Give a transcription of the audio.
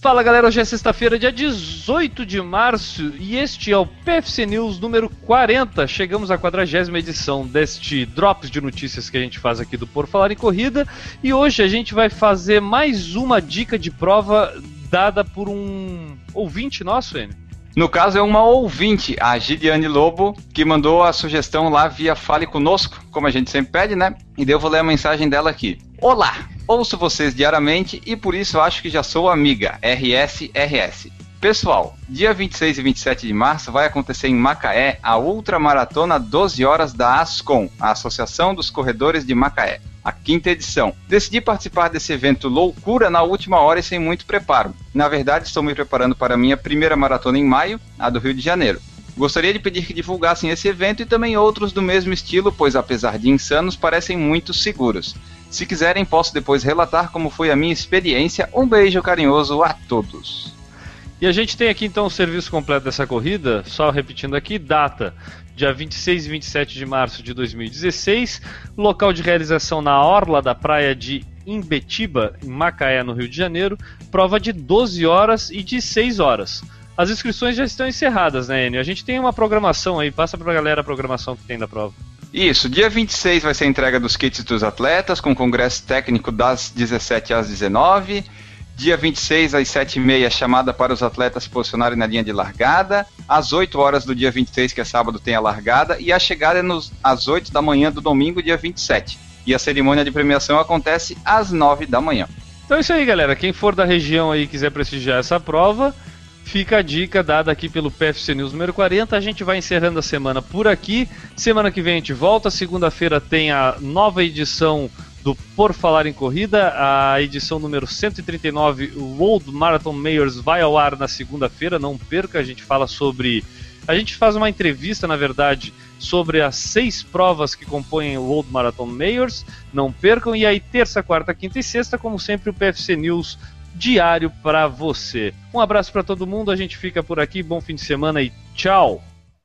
Fala galera, hoje é sexta-feira, dia 18 de março, e este é o PFC News número 40. Chegamos à quadragésima edição deste Drops de notícias que a gente faz aqui do Por Falar em Corrida, e hoje a gente vai fazer mais uma dica de prova dada por um ouvinte nosso, N. No caso, é uma ouvinte, a Gideane Lobo, que mandou a sugestão lá via Fale Conosco, como a gente sempre pede, né? E eu vou ler a mensagem dela aqui. Olá! Ouço vocês diariamente e por isso acho que já sou amiga. RSRS. Pessoal, dia 26 e 27 de março vai acontecer em Macaé a ultramaratona 12 horas da ASCOM, a Associação dos Corredores de Macaé, a quinta edição. Decidi participar desse evento loucura na última hora e sem muito preparo. Na verdade, estou me preparando para a minha primeira maratona em maio, a do Rio de Janeiro. Gostaria de pedir que divulgassem esse evento e também outros do mesmo estilo, pois apesar de insanos, parecem muito seguros. Se quiserem, posso depois relatar como foi a minha experiência. Um beijo carinhoso a todos. E a gente tem aqui então o serviço completo dessa corrida, só repetindo aqui, data dia 26 e 27 de março de 2016, local de realização na orla da praia de Imbetiba, em Macaé, no Rio de Janeiro, prova de 12 horas e de 6 horas. As inscrições já estão encerradas, né, Enio? A gente tem uma programação aí, passa pra galera a programação que tem da prova. Isso, dia 26 vai ser a entrega dos kits dos atletas, com congresso técnico das 17 às 19. Dia 26 às 7h30, chamada para os atletas se posicionarem na linha de largada. Às 8 horas do dia 26, que é sábado, tem a largada. E a chegada é nos, às 8 da manhã do domingo, dia 27. E a cerimônia de premiação acontece às 9 da manhã. Então é isso aí, galera. Quem for da região aí e quiser prestigiar essa prova, Fica a dica dada aqui pelo PFC News número 40. A gente vai encerrando a semana por aqui. Semana que vem a gente volta. Segunda-feira tem a nova edição do Por Falar em Corrida, a edição número 139, o World Marathon Mayors, vai ao ar na segunda-feira. Não perca, a gente fala sobre. A gente faz uma entrevista, na verdade, sobre as seis provas que compõem o World Marathon Mayors. Não percam. E aí, terça, quarta, quinta e sexta, como sempre, o PFC News diário para você. Um abraço para todo mundo, a gente fica por aqui, bom fim de semana e tchau!